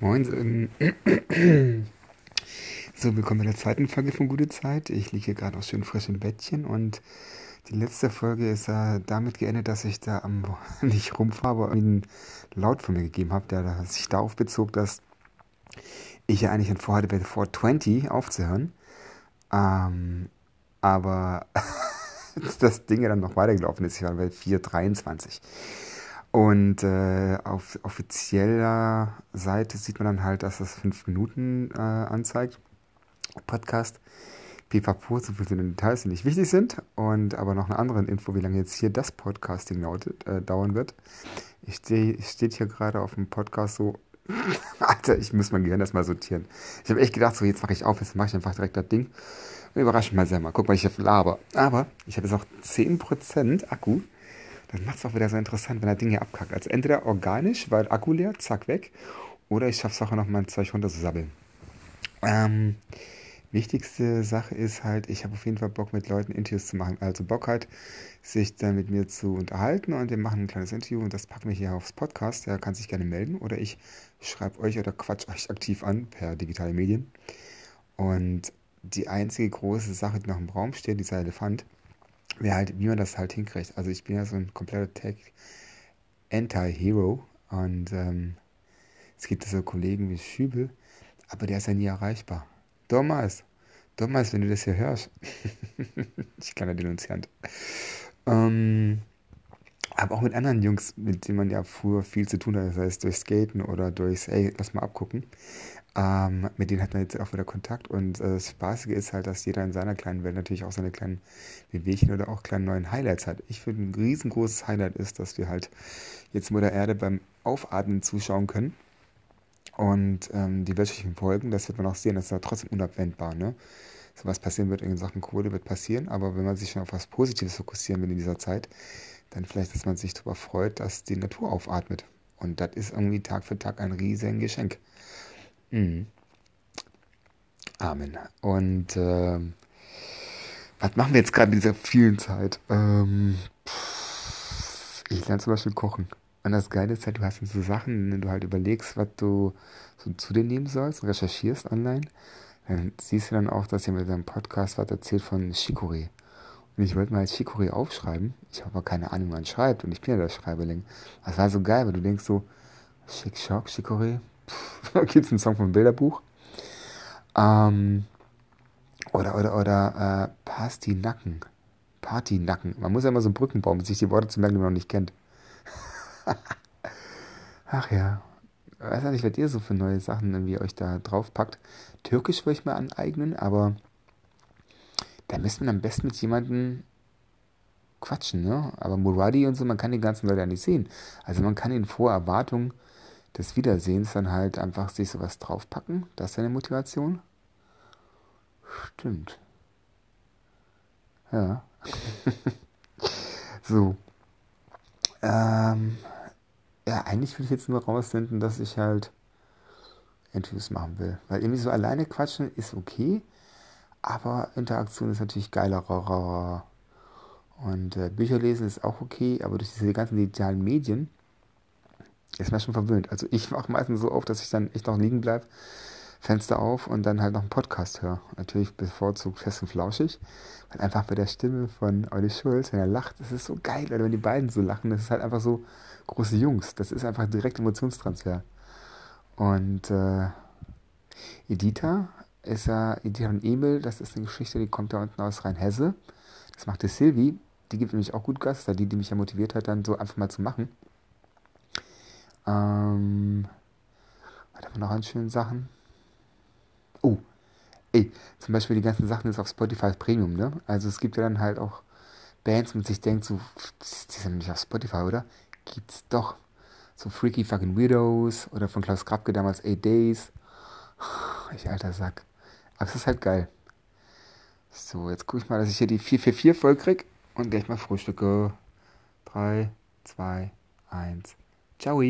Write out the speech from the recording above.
Moin. So, willkommen bei der zweiten Folge von Gute Zeit. Ich liege hier gerade auch schön frisch im Bettchen und die letzte Folge ist äh, damit geendet, dass ich da am nicht rumfahre, aber einen Laut von mir gegeben habe, der sich darauf bezog, dass ich ja eigentlich vorhatte, bei 420 aufzuhören. Ähm, aber das Ding ja dann noch weitergelaufen ist. Ich war bei 423. Und äh, auf offizieller Seite sieht man dann halt, dass das 5 Minuten äh, anzeigt. Podcast. Pipapo, so viele Details, die nicht wichtig sind. Und aber noch eine andere Info, wie lange jetzt hier das Podcasting lautet, äh, dauern wird. Ich stehe steht hier gerade auf dem Podcast so. Alter, ich muss mein Gehirn erstmal sortieren. Ich habe echt gedacht, so jetzt mache ich auf, jetzt mache ich einfach direkt das Ding. Und überrasche mich mal selber. Guck mal, ich habe laber. Aber ich habe jetzt auch 10% Akku. Das macht es auch wieder so interessant, wenn das Ding hier abkackt. Also entweder organisch, weil Akku leer, zack, weg. Oder ich schaffe es auch noch mal Zeug runter zu sabbeln. Ähm, wichtigste Sache ist halt, ich habe auf jeden Fall Bock mit Leuten Interviews zu machen. Also Bock halt, sich dann mit mir zu unterhalten und wir machen ein kleines Interview und das packen wir hier aufs Podcast. Der kann sich gerne melden oder ich schreibe euch oder quatsch euch aktiv an per digitale Medien. Und die einzige große Sache, die noch im Raum steht, dieser Elefant, wäre halt, wie man das halt hinkriegt. Also ich bin ja so ein kompletter Tech-Anti-Hero und ähm, es gibt so Kollegen wie Schübel, aber der ist ja nie erreichbar. Thomas, Thomas, wenn du das hier hörst, ich kleiner Denunziant. Ähm, aber auch mit anderen Jungs, mit denen man ja früher viel zu tun hat, das heißt durch Skaten oder durchs, ey, lass mal abgucken. Ähm, mit denen hat man jetzt auch wieder Kontakt und äh, das Spaßige ist halt, dass jeder in seiner kleinen Welt natürlich auch seine kleinen Bewegchen oder auch kleinen neuen Highlights hat. Ich finde, ein riesengroßes Highlight ist, dass wir halt jetzt Mutter Erde beim Aufatmen zuschauen können. Und ähm, die wirtschaftlichen Folgen, das wird man auch sehen, das ist ja trotzdem unabwendbar. Ne? So was passieren wird in Sachen Kohle, wird passieren, aber wenn man sich schon auf was Positives fokussieren will in dieser Zeit, dann vielleicht, dass man sich darüber freut, dass die Natur aufatmet. Und das ist irgendwie Tag für Tag ein riesen Geschenk. Mhm. Amen. Und äh, was machen wir jetzt gerade in dieser vielen Zeit? Ähm, ich lerne zum Beispiel kochen. Und das Geile ist halt, du hast so Sachen, wenn du halt überlegst, was du so zu dir nehmen sollst und recherchierst online, dann siehst du dann auch, dass jemand in deinem Podcast was erzählt von Chicorée. Und ich wollte mal als Chicorée aufschreiben. Ich habe aber keine Ahnung, wie man schreibt. Und ich bin ja der Schreiberling. Das war so geil, weil du denkst so, Schick, Schock, Chicorée. Gibt es einen Song vom Bilderbuch. Ähm, oder, oder, oder, äh, Pastinacken. Partynacken. Man muss ja immer so Brücken bauen, um sich die Worte zu merken, die man noch nicht kennt. Ach ja. Ich weiß ja nicht, was ihr so für neue Sachen irgendwie euch da drauf packt. Türkisch würde ich mal aneignen, aber da müsste man am besten mit jemandem quatschen, ne? Aber Muradi und so, man kann die ganzen Leute ja nicht sehen. Also man kann in vor Erwartung des Wiedersehens dann halt einfach sich sowas draufpacken. Das ist eine Motivation. Stimmt. Ja. so. Ähm, ja, eigentlich will ich jetzt nur rausfinden, dass ich halt Interviews machen will. Weil irgendwie so alleine quatschen ist okay, aber Interaktion ist natürlich geiler. Und äh, Bücher lesen ist auch okay, aber durch diese ganzen digitalen Medien ist man schon verwöhnt. Also ich mache meistens so auf, dass ich dann echt noch liegen bleibe, Fenster auf und dann halt noch einen Podcast höre. Natürlich bevorzugt fest und flauschig, weil einfach bei der Stimme von Olli Schulz, wenn er lacht, das ist so geil, oder wenn die beiden so lachen, das ist halt einfach so große Jungs. Das ist einfach direkt Emotionstransfer. Und äh, Editha ist ja, Editha und Emil, das ist eine Geschichte, die kommt da unten aus Rheinhesse. Das macht die Silvi, die gibt nämlich auch gut Gas, da die, die mich ja motiviert hat, dann so einfach mal zu machen. Ähm, was haben wir noch an schönen Sachen? Oh, ey, zum Beispiel die ganzen Sachen ist auf Spotify Premium, ne? Also es gibt ja dann halt auch Bands, man sich denkt, so, die sind nicht auf Spotify, oder? Gibt's doch. So Freaky Fucking Widows oder von Klaus Krabke damals Eight Days. Ich alter Sack. Aber es ist halt geil. So, jetzt gucke ich mal, dass ich hier die 444 voll krieg und gleich mal frühstücke. 3, 2, 1. Ciao.